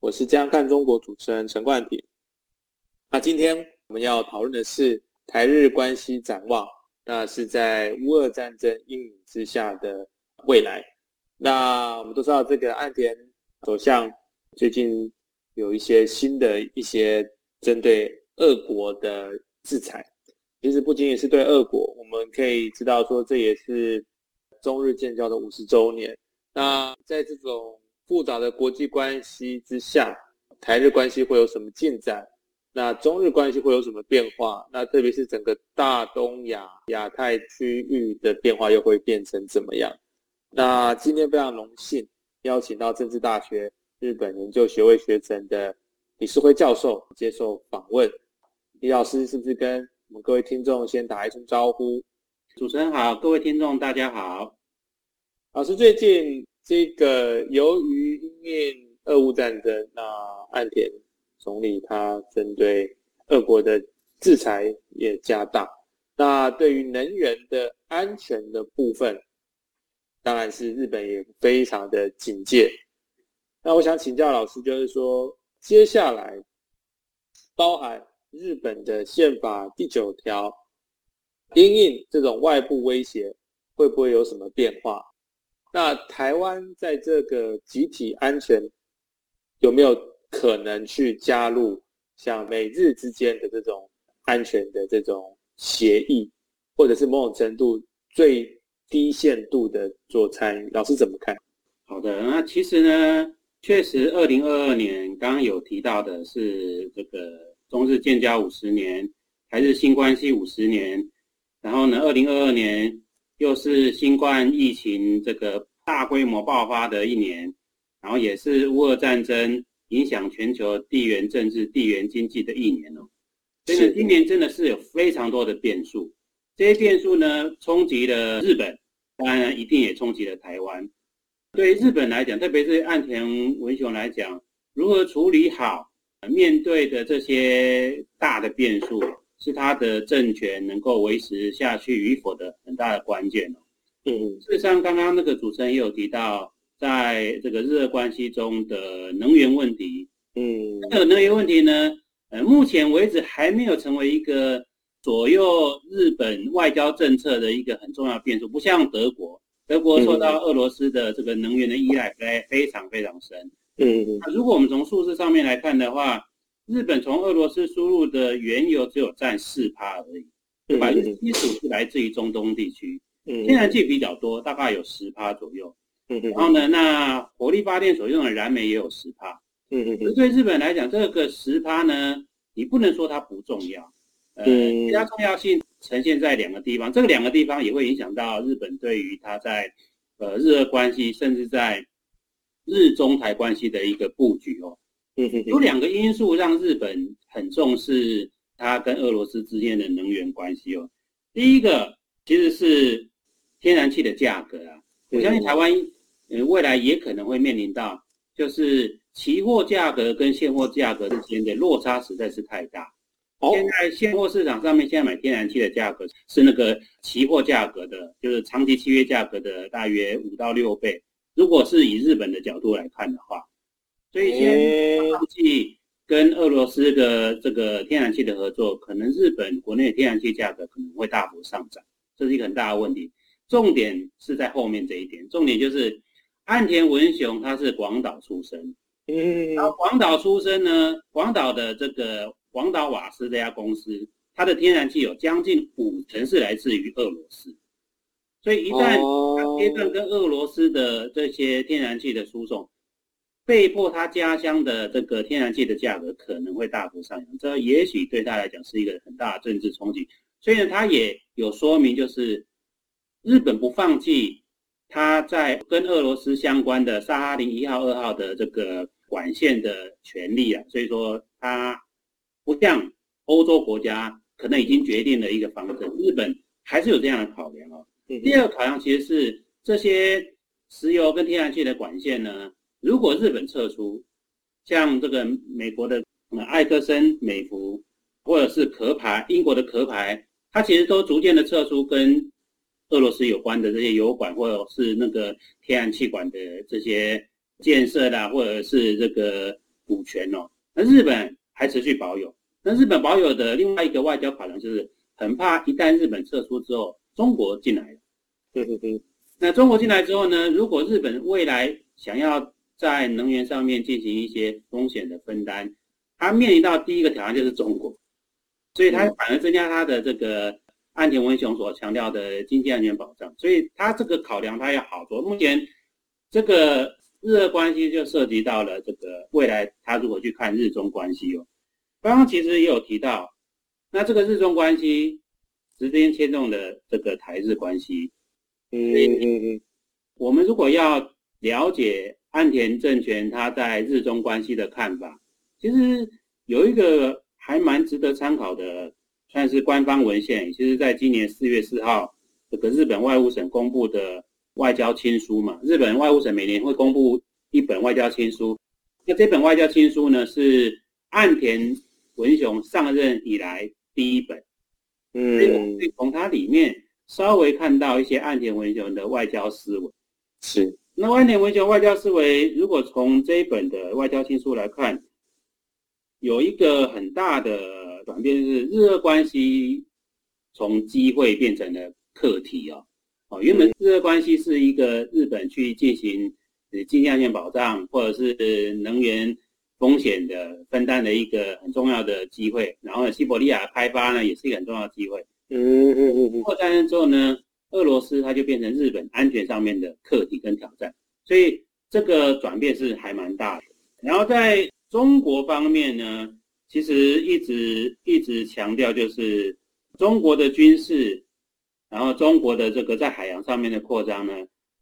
我是《这样看中国》主持人陈冠廷。那今天我们要讨论的是台日关系展望，那是在乌俄战争阴影之下的未来。那我们都知道，这个岸田首相最近有一些新的一些针对俄国的制裁，其实不仅仅是对俄国，我们可以知道说，这也是中日建交的五十周年。那在这种复杂的国际关系之下，台日关系会有什么进展？那中日关系会有什么变化？那特别是整个大东亚、亚太区域的变化又会变成怎么样？那今天非常荣幸邀请到政治大学日本研究学位学程的李世辉教授接受访问。李老师是不是跟我们各位听众先打一声招呼？主持人好，各位听众大家好。老师，最近这个由于因应俄乌战争，那岸田总理他针对俄国的制裁也加大。那对于能源的安全的部分，当然是日本也非常的警戒。那我想请教老师，就是说接下来包含日本的宪法第九条，因应这种外部威胁，会不会有什么变化？那台湾在这个集体安全有没有可能去加入像美日之间的这种安全的这种协议，或者是某种程度最低限度的做参与？老师怎么看？好的，那其实呢，确实，二零二二年刚刚有提到的是这个中日建交五十年，台日新关系五十年，然后呢，二零二二年。又是新冠疫情这个大规模爆发的一年，然后也是乌俄战争影响全球地缘政治、地缘经济的一年哦。所以今年真的是有非常多的变数，这些变数呢冲击了日本，当然一定也冲击了台湾。对日本来讲，特别是岸田文雄来讲，如何处理好面对的这些大的变数？是他的政权能够维持下去与否的很大的关键哦。嗯，事实上，刚刚那个主持人也有提到，在这个日俄关系中的能源问题，嗯，这个能源问题呢，呃，目前为止还没有成为一个左右日本外交政策的一个很重要变数，不像德国，德国受到俄罗斯的这个能源的依赖非非常非常深。嗯。嗯，如果我们从数字上面来看的话，日本从俄罗斯输入的原油只有占四趴而已，百分之七十五是来自于中东地区，天然气比较多，大概有十趴左右。然后呢，那火力发电所用的燃煤也有十趴。嗯嗯对日本来讲，这个十趴呢，你不能说它不重要，呃，它重要性呈现在两个地方，这个两个地方也会影响到日本对于它在呃日俄关系，甚至在日中台关系的一个布局哦。有两个因素让日本很重视它跟俄罗斯之间的能源关系哦。第一个其实是天然气的价格啊，我相信台湾呃未来也可能会面临到，就是期货价格跟现货价格之间的落差实在是太大。现在现货市场上面现在买天然气的价格是那个期货价格的，就是长期契约价格的大约五到六倍。如果是以日本的角度来看的话。所以，先放弃跟俄罗斯的这个天然气的合作，可能日本国内天然气价格可能会大幅上涨，这是一个很大的问题。重点是在后面这一点，重点就是岸田文雄他是广岛出身，嗯，然后广岛出身呢，广岛的这个广岛瓦斯这家公司，它的天然气有将近五成是来自于俄罗斯，所以一旦它切断跟俄罗斯的这些天然气的输送。被迫他家乡的这个天然气的价格可能会大幅上扬，这也许对他来讲是一个很大的政治冲击。所以呢，他也有说明，就是日本不放弃它在跟俄罗斯相关的萨哈林一号、二号的这个管线的权利啊，所以说它不像欧洲国家可能已经决定了一个方针，日本还是有这样的考量哦。第二个考量其实是这些石油跟天然气的管线呢，如果日本撤出，像这个美国的艾克森美孚，或者是壳牌英国的壳牌，它其实都逐渐的撤出跟俄罗斯有关的这些油管或者是那个天然气管的这些建设啦，或者是这个股权哦。那日本还持续保有。那日本保有的另外一个外交考量就是，很怕一旦日本撤出之后，中国进来。对对对。那中国进来之后呢？如果日本未来想要在能源上面进行一些风险的分担，它面临到第一个挑战就是中国，所以它反而增加它的这个岸田文雄所强调的经济安全保障。所以他这个考量他要好多。目前这个日俄关系就涉及到了这个未来他如果去看日中关系哦。刚刚其实也有提到，那这个日中关系直接牵动的这个台日关系。嗯嗯嗯，我们如果要了解岸田政权他在日中关系的看法，其实有一个还蛮值得参考的，算是官方文献。其实在今年四月四号，这个日本外务省公布的外交亲书嘛，日本外务省每年会公布一本外交亲书。那这本外交亲书呢，是岸田文雄上任以来第一本。嗯，从它里面。稍微看到一些岸田文雄的外交思维，是那岸田文雄外交思维，如果从这一本的外交亲书来看，有一个很大的转变是日俄关系从机会变成了课题哦。哦，原本日俄关系是一个日本去进行经济安全保障或者是能源风险的分担的一个很重要的机会，然后西伯利亚开发呢也是一个很重要的机会。嗯嗯嗯，破战争之后呢，俄罗斯它就变成日本安全上面的课题跟挑战，所以这个转变是还蛮大的。然后在中国方面呢，其实一直一直强调就是中国的军事，然后中国的这个在海洋上面的扩张呢，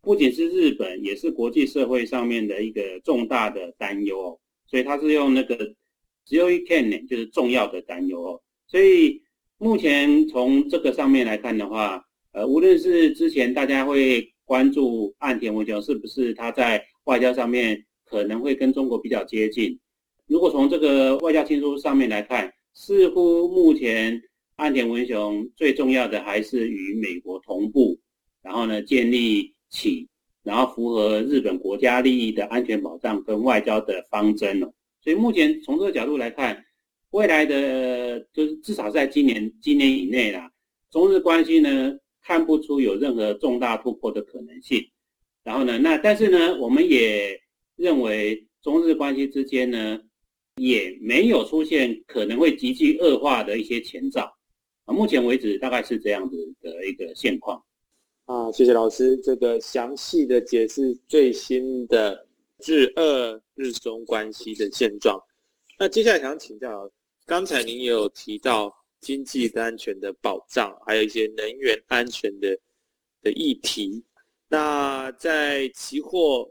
不仅是日本，也是国际社会上面的一个重大的担忧哦。所以它是用那个只有一 can 就是重要的担忧哦，所以。目前从这个上面来看的话，呃，无论是之前大家会关注岸田文雄是不是他在外交上面可能会跟中国比较接近，如果从这个外交亲书上面来看，似乎目前岸田文雄最重要的还是与美国同步，然后呢建立起然后符合日本国家利益的安全保障跟外交的方针哦。所以目前从这个角度来看。未来的就是至少在今年今年以内啦，中日关系呢看不出有任何重大突破的可能性。然后呢，那但是呢，我们也认为中日关系之间呢也没有出现可能会急剧恶化的一些前兆啊。目前为止大概是这样子的一个现况。啊，谢谢老师这个详细的解释最新的日俄日中关系的现状。那接下来想请教。刚才您也有提到经济的安全的保障，还有一些能源安全的的议题。那在期货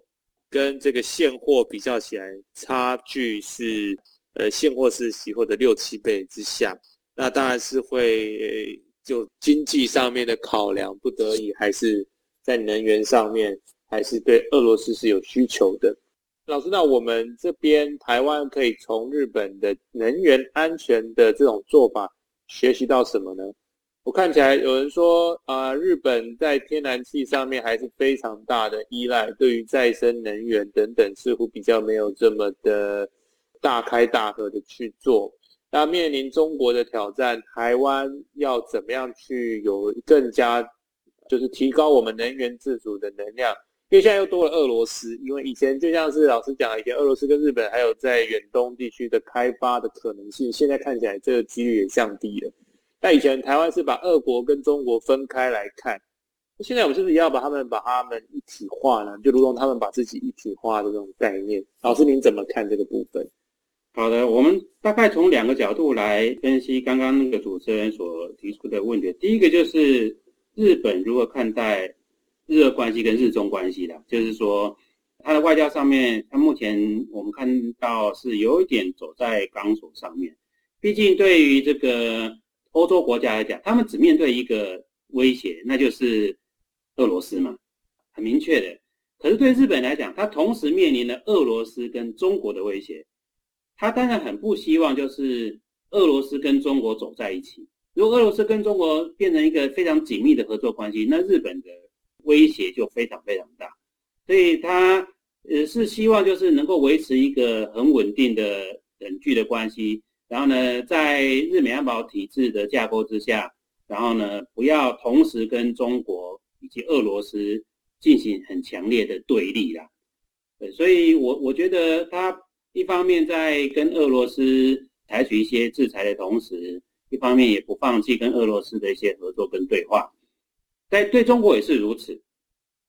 跟这个现货比较起来，差距是呃现货是期货的六七倍之下。那当然是会就经济上面的考量，不得已还是在能源上面，还是对俄罗斯是有需求的。老师，那我们这边台湾可以从日本的能源安全的这种做法学习到什么呢？我看起来有人说，啊，日本在天然气上面还是非常大的依赖，对于再生能源等等，似乎比较没有这么的大开大合的去做。那面临中国的挑战，台湾要怎么样去有更加，就是提高我们能源自主的能量？因为现在又多了俄罗斯，因为以前就像是老师讲，以前俄罗斯跟日本还有在远东地区的开发的可能性，现在看起来这个几率也降低了。那以前台湾是把俄国跟中国分开来看，现在我们是不是也要把他们把他们一体化呢？就如同他们把自己一体化的这种概念。老师您怎么看这个部分？好的，我们大概从两个角度来分析刚刚那个主持人所提出的问题。第一个就是日本如何看待。日俄关系跟日中关系的，就是说，它的外交上面，它目前我们看到是有一点走在钢索上面。毕竟对于这个欧洲国家来讲，他们只面对一个威胁，那就是俄罗斯嘛，很明确的。可是对日本来讲，它同时面临了俄罗斯跟中国的威胁，他当然很不希望就是俄罗斯跟中国走在一起。如果俄罗斯跟中国变成一个非常紧密的合作关系，那日本的威胁就非常非常大。所以他呃是希望就是能够维持一个很稳定的等距的关系，然后呢，在日美安保体制的架构之下，然后呢不要同时跟中国以及俄罗斯进行很强烈的对立啦。对，所以我我觉得他一方面在跟俄罗斯采取一些制裁的同时。一方面也不放弃跟俄罗斯的一些合作跟对话，在对中国也是如此。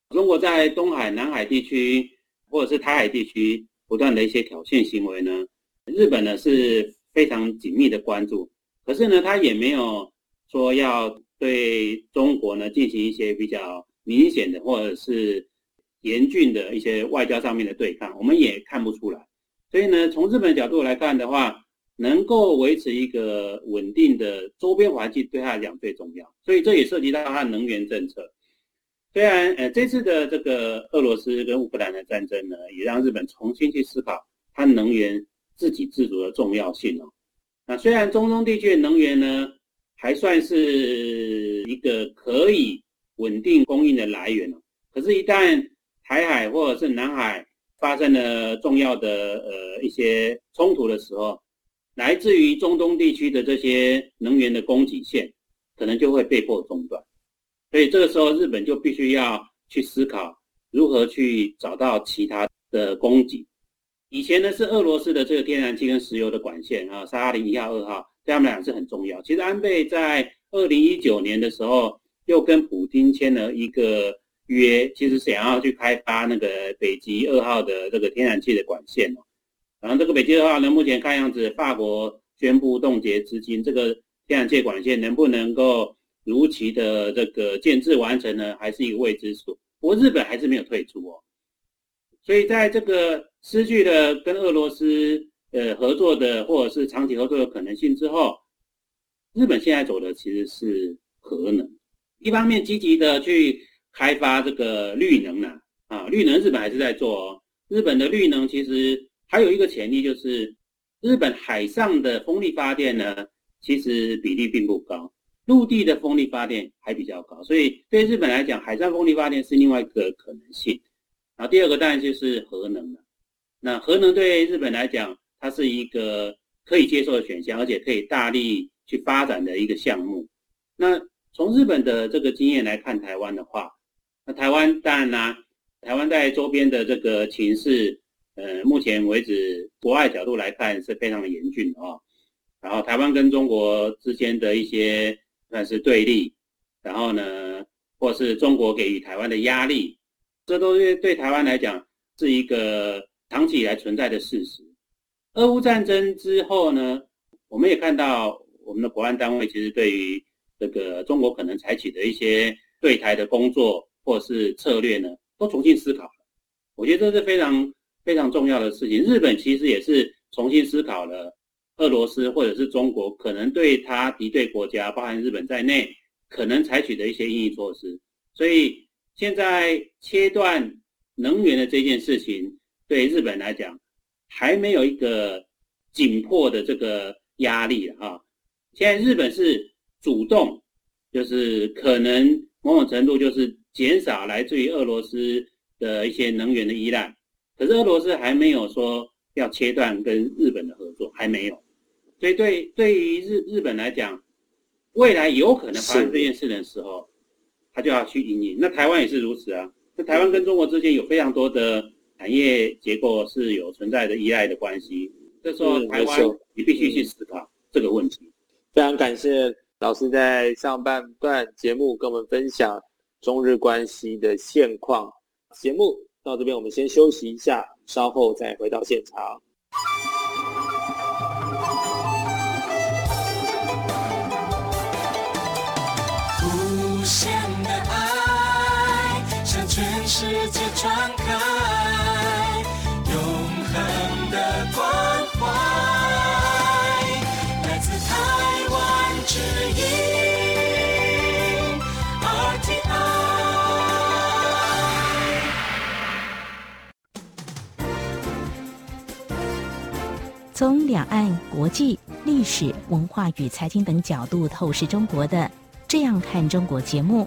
中国在东海、南海地区或者是台海地区不断的一些挑衅行为呢，日本呢是非常紧密的关注。可是呢，他也没有说要对中国呢进行一些比较明显的或者是严峻的一些外交上面的对抗，我们也看不出来。所以呢，从日本角度来看的话，能够维持一个稳定的周边环境，对他来讲最重要。所以这也涉及到他能源政策。虽然呃这次的这个俄罗斯跟乌克兰的战争呢，也让日本重新去思考它能源自给自足的重要性哦。那虽然中东地区的能源呢，还算是一个可以稳定供应的来源哦，可是，一旦台海或者是南海发生了重要的呃一些冲突的时候，来自于中东地区的这些能源的供给线，可能就会被迫中断，所以这个时候日本就必须要去思考如何去找到其他的供给。以前呢是俄罗斯的这个天然气跟石油的管线啊，萨哈林一号、二号，对他们俩是很重要。其实安倍在二零一九年的时候又跟普京签了一个约，其实想要去开发那个北极二号的这个天然气的管线哦。然后这个北极二号呢，目前看样子法国宣布冻结资金，这个天然气管线能不能够如期的这个建制完成呢，还是一个未知数。不过日本还是没有退出哦，所以在这个失去了跟俄罗斯呃合作的或者是长期合作的可能性之后，日本现在走的其实是核能，一方面积极的去开发这个绿能呢，啊，绿能日本还是在做哦，日本的绿能其实。还有一个潜力就是，日本海上的风力发电呢，其实比例并不高，陆地的风力发电还比较高，所以对日本来讲，海上风力发电是另外一个可能性。然后第二个当然就是核能了。那核能对日本来讲，它是一个可以接受的选项，而且可以大力去发展的一个项目。那从日本的这个经验来看，台湾的话，那台湾当然啦，台湾在周边的这个情势。呃，目前为止，国外角度来看是非常的严峻哦。然后台湾跟中国之间的一些算是对立，然后呢，或是中国给予台湾的压力，这都是对台湾来讲是一个长期以来存在的事实。俄乌战争之后呢，我们也看到我们的国安单位其实对于这个中国可能采取的一些对台的工作或是策略呢，都重新思考了。我觉得这是非常。非常重要的事情，日本其实也是重新思考了俄罗斯或者是中国可能对他敌对国家，包含日本在内，可能采取的一些应对措施。所以现在切断能源的这件事情，对日本来讲还没有一个紧迫的这个压力啊。现在日本是主动，就是可能某种程度就是减少来自于俄罗斯的一些能源的依赖。可是俄罗斯还没有说要切断跟日本的合作，还没有。所以对对于日日本来讲，未来有可能发生这件事的时候，他就要去引领。那台湾也是如此啊。那台湾跟中国之间有非常多的产业结构是有存在的依赖的关系。这时候台湾你必须去思考这个问题。非常感谢老师在上半段节目跟我们分享中日关系的现况。节目。到这边，我们先休息一下，稍后再回到现场。全世界传开永恒的关怀来自台湾之一从两岸国际历史文化与财经等角度透视中国的这样看中国节目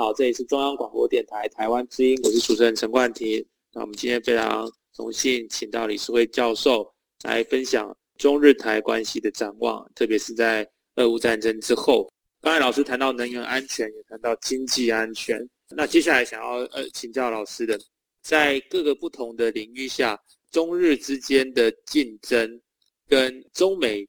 好，这里是中央广播电台台湾之音，我是主持人陈冠廷。那我们今天非常荣幸请到李世辉教授来分享中日台关系的展望，特别是在俄乌战争之后。刚才老师谈到能源安全，也谈到经济安全。那接下来想要呃请教老师的，在各个不同的领域下，中日之间的竞争跟中美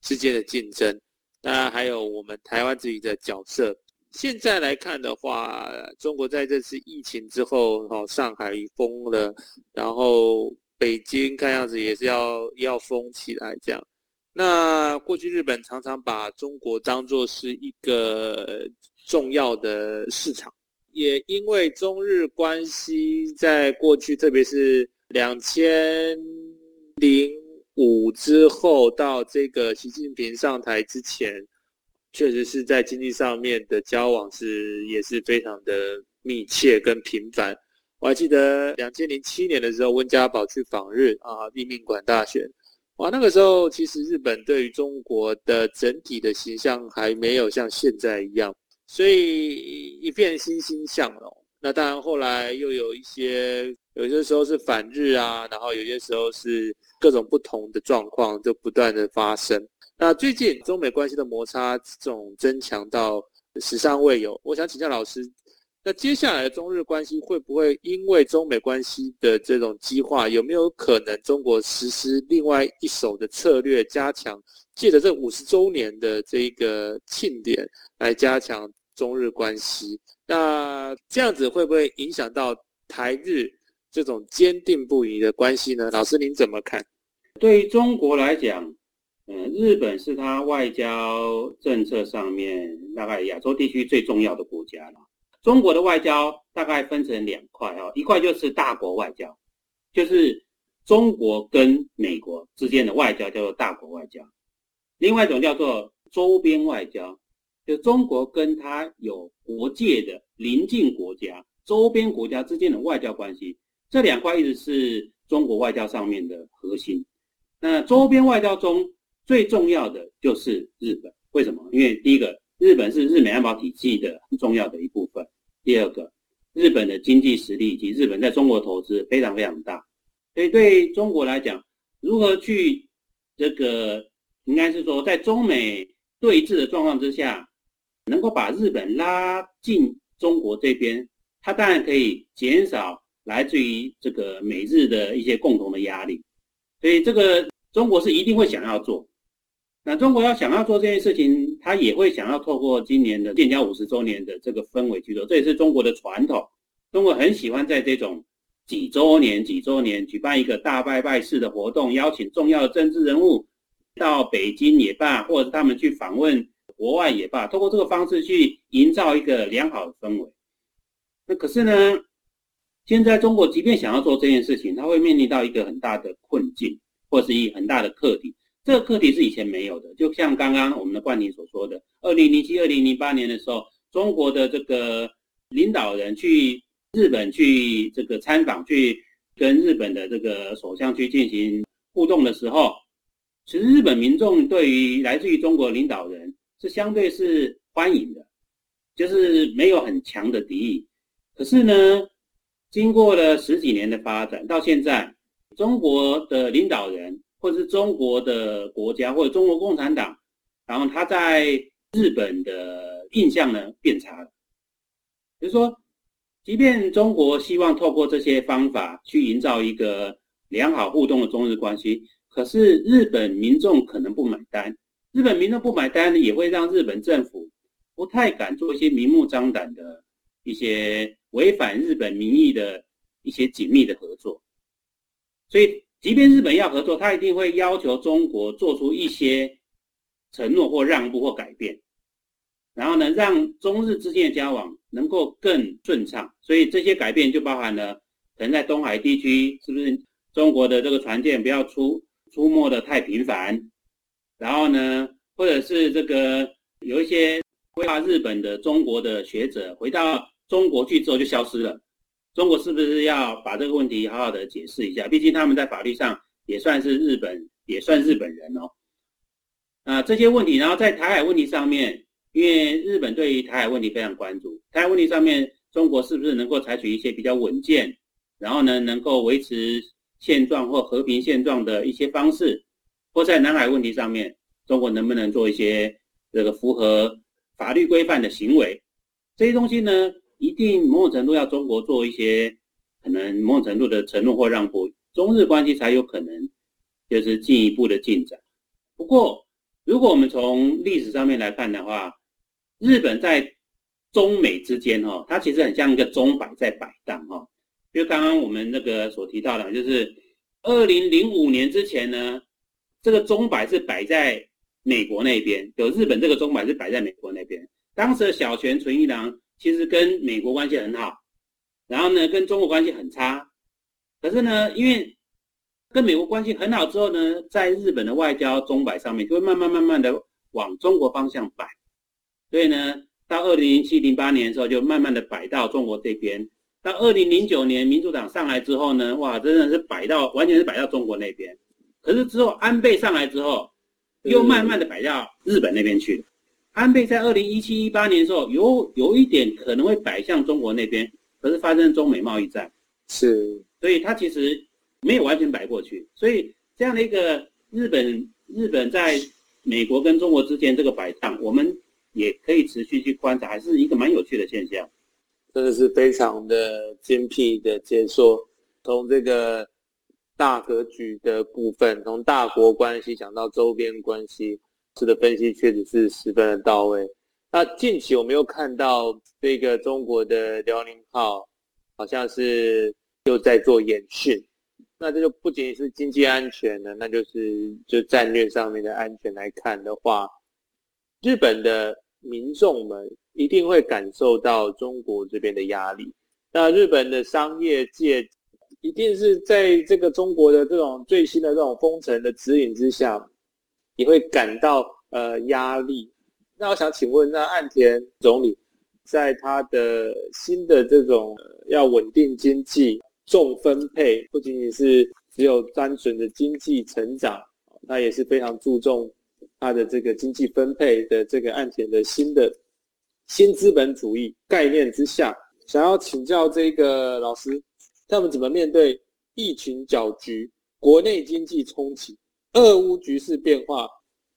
之间的竞争，当然还有我们台湾自己的角色。现在来看的话，中国在这次疫情之后，哦，上海封了，然后北京看样子也是要要封起来这样。那过去日本常常把中国当作是一个重要的市场，也因为中日关系在过去，特别是两千零五之后到这个习近平上台之前。确实是在经济上面的交往是也是非常的密切跟频繁。我还记得两千零七年的时候，温家宝去访日啊，立命馆大选，哇，那个时候其实日本对于中国的整体的形象还没有像现在一样，所以一片欣欣向荣。那当然后来又有一些，有些时候是反日啊，然后有些时候是各种不同的状况就不断的发生。那最近中美关系的摩擦这种增强到史上未有，我想请教老师，那接下来中日关系会不会因为中美关系的这种激化，有没有可能中国实施另外一手的策略，加强借着这五十周年的这个庆典来加强中日关系？那这样子会不会影响到台日这种坚定不移的关系呢？老师您怎么看？对于中国来讲。嗯，日本是它外交政策上面大概亚洲地区最重要的国家了。中国的外交大概分成两块哦，一块就是大国外交，就是中国跟美国之间的外交叫做大国外交；另外一种叫做周边外交，就中国跟它有国界的邻近国家、周边国家之间的外交关系。这两块一直是中国外交上面的核心。那周边外交中，最重要的就是日本，为什么？因为第一个，日本是日美安保体系的很重要的一部分；第二个，日本的经济实力以及日本在中国投资非常非常大，所以对中国来讲，如何去这个，应该是说在中美对峙的状况之下，能够把日本拉进中国这边，它当然可以减少来自于这个美日的一些共同的压力，所以这个中国是一定会想要做。那中国要想要做这件事情，他也会想要透过今年的建交五十周年的这个氛围去做，这也是中国的传统。中国很喜欢在这种几周年、几周年举办一个大拜拜式的活动，邀请重要的政治人物到北京也罢，或者是他们去访问国外也罢，通过这个方式去营造一个良好的氛围。那可是呢，现在中国即便想要做这件事情，它会面临到一个很大的困境，或是一很大的课题。这个课题是以前没有的，就像刚刚我们的冠廷所说的，二零零七、二零零八年的时候，中国的这个领导人去日本去这个参访，去跟日本的这个首相去进行互动的时候，其实日本民众对于来自于中国领导人是相对是欢迎的，就是没有很强的敌意。可是呢，经过了十几年的发展，到现在，中国的领导人或是中国的国家或者中国共产党，然后他在日本的印象呢变差了，就是说。即便中国希望透过这些方法去营造一个良好互动的中日关系，可是日本民众可能不买单。日本民众不买单呢，也会让日本政府不太敢做一些明目张胆的一些违反日本民意的一些紧密的合作。所以，即便日本要合作，他一定会要求中国做出一些承诺或让步或改变。然后呢，让中日之间的交往能够更顺畅，所以这些改变就包含了可能在东海地区，是不是中国的这个船舰不要出出没的太频繁？然后呢，或者是这个有一些规划日本的中国的学者回到中国去之后就消失了，中国是不是要把这个问题好好的解释一下？毕竟他们在法律上也算是日本，也算日本人哦。啊，这些问题，然后在台海问题上面。因为日本对于台海问题非常关注，台海问题上面，中国是不是能够采取一些比较稳健，然后呢，能够维持现状或和平现状的一些方式，或在南海问题上面，中国能不能做一些这个符合法律规范的行为？这些东西呢，一定某种程度要中国做一些可能某种程度的承诺或让步，中日关系才有可能就是进一步的进展。不过，如果我们从历史上面来看的话，日本在中美之间，哈，它其实很像一个钟摆在摆荡，哈。就刚刚我们那个所提到的，就是二零零五年之前呢，这个钟摆是摆在美国那边，有日本这个钟摆是摆在美国那边。当时的小泉纯一郎其实跟美国关系很好，然后呢，跟中国关系很差。可是呢，因为跟美国关系很好之后呢，在日本的外交钟摆上面就会慢慢慢慢的往中国方向摆。所以呢，到二零零七零八年的时候，就慢慢的摆到中国这边。到二零零九年民主党上来之后呢，哇，真的是摆到完全是摆到中国那边。可是之后安倍上来之后，又慢慢的摆到日本那边去了。安倍在二零一七一八年的时候，有有一点可能会摆向中国那边，可是发生中美贸易战，是，所以他其实没有完全摆过去。所以这样的一个日本日本在美国跟中国之间这个摆荡，我们。也可以持续去观察，还是一个蛮有趣的现象。真的是非常的精辟的解说，从这个大格局的部分，从大国关系讲到周边关系，是的分析确实是十分的到位。那近期我们又看到这个中国的辽宁号，好像是又在做演训，那这就不仅是经济安全的，那就是就战略上面的安全来看的话，日本的。民众们一定会感受到中国这边的压力。那日本的商业界一定是在这个中国的这种最新的这种封城的指引之下，你会感到呃压力。那我想请问，那岸田总理在他的新的这种要稳定经济、重分配，不仅仅是只有单纯的经济成长，那也是非常注重。他的这个经济分配的这个案田的新的新资本主义概念之下，想要请教这个老师，他们怎么面对疫情搅局、国内经济冲击、俄乌局势变化？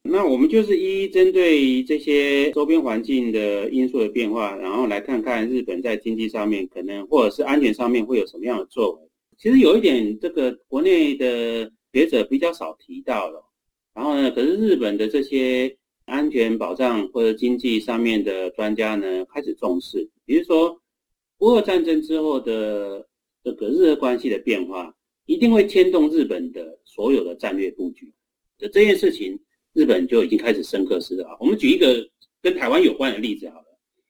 那我们就是一一针对这些周边环境的因素的变化，然后来看看日本在经济上面可能或者是安全上面会有什么样的作为。其实有一点，这个国内的学者比较少提到了。然后呢？可是日本的这些安全保障或者经济上面的专家呢，开始重视。比如说，乌俄战争之后的这个日俄关系的变化，一定会牵动日本的所有的战略布局。就这件事情，日本就已经开始深刻思考。我们举一个跟台湾有关的例子好了。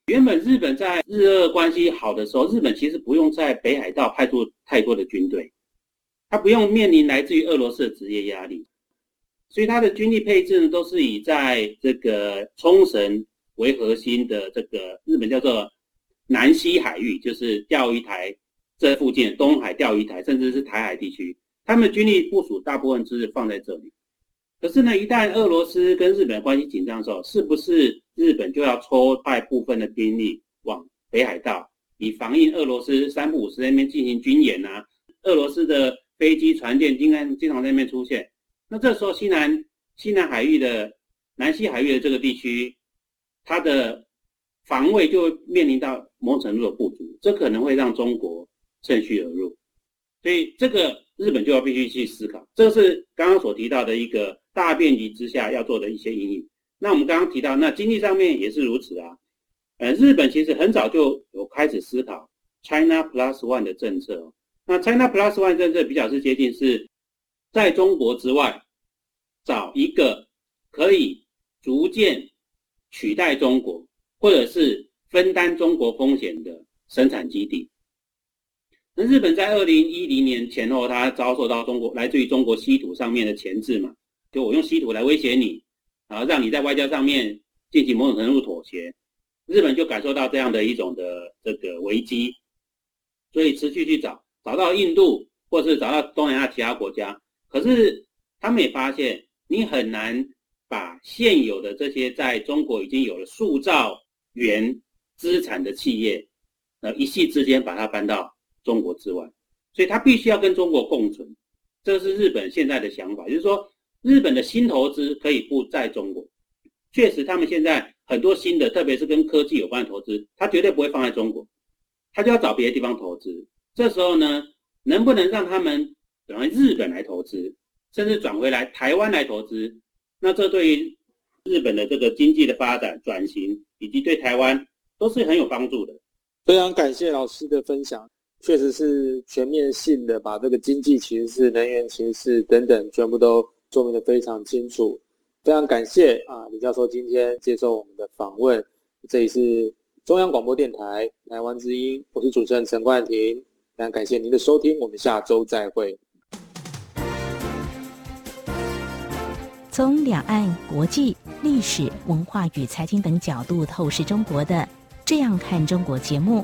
原本日本在日俄关系好的时候，日本其实不用在北海道派出太多的军队，他不用面临来自于俄罗斯的职业压力。所以它的军力配置呢，都是以在这个冲绳为核心的这个日本叫做南西海域，就是钓鱼台这附近东海钓鱼台，甚至是台海地区，他们军力部署大部分是放在这里。可是呢，一旦俄罗斯跟日本关系紧张的时候，是不是日本就要抽派部分的兵力往北海道，以防应俄罗斯三不五时那边进行军演啊？俄罗斯的飞机、船舰经常经常在那边出现，那这时候西南西南海域的南西海域的这个地区，它的防卫就面临到某种程度的不足，这可能会让中国趁虚而入，所以这个日本就要必须去思考，这是刚刚所提到的一个大变局之下要做的一些阴影。那我们刚刚提到，那经济上面也是如此啊，呃，日本其实很早就有开始思考 China Plus One 的政策。那 China Plus One 政策比较是接近是，在中国之外找一个可以逐渐取代中国，或者是分担中国风险的生产基地。那日本在二零一零年前后，它遭受到中国来自于中国稀土上面的钳制嘛，就我用稀土来威胁你，然后让你在外交上面进行某种程度妥协，日本就感受到这样的一种的这个危机，所以持续去找。找到印度，或是找到东南亚其他国家，可是他们也发现，你很难把现有的这些在中国已经有了数兆元资产的企业，呃，一夕之间把它搬到中国之外，所以他必须要跟中国共存。这是日本现在的想法，就是说，日本的新投资可以不在中国。确实，他们现在很多新的，特别是跟科技有关的投资，他绝对不会放在中国，他就要找别的地方投资。这时候呢，能不能让他们转回日本来投资，甚至转回来台湾来投资？那这对于日本的这个经济的发展转型，以及对台湾都是很有帮助的。非常感谢老师的分享，确实是全面性的把这个经济形势、能源形势等等全部都说明的非常清楚。非常感谢啊，李教授今天接受我们的访问。这里是中央广播电台台湾之音，我是主持人陈冠廷。非常感谢您的收听，我们下周再会。从两岸、国际、历史文化与财经等角度透视中国的《这样看中国》节目，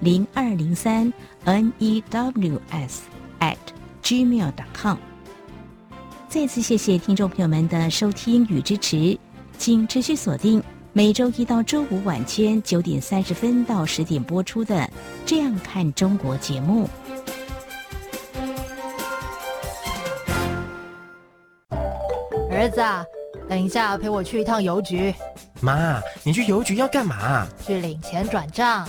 零二零三 n e w s at gmail dot com。再次谢谢听众朋友们的收听与支持，请持续锁定每周一到周五晚间九点三十分到十点播出的《这样看中国》节目。儿子，啊，等一下陪我去一趟邮局。妈，你去邮局要干嘛？去领钱转账。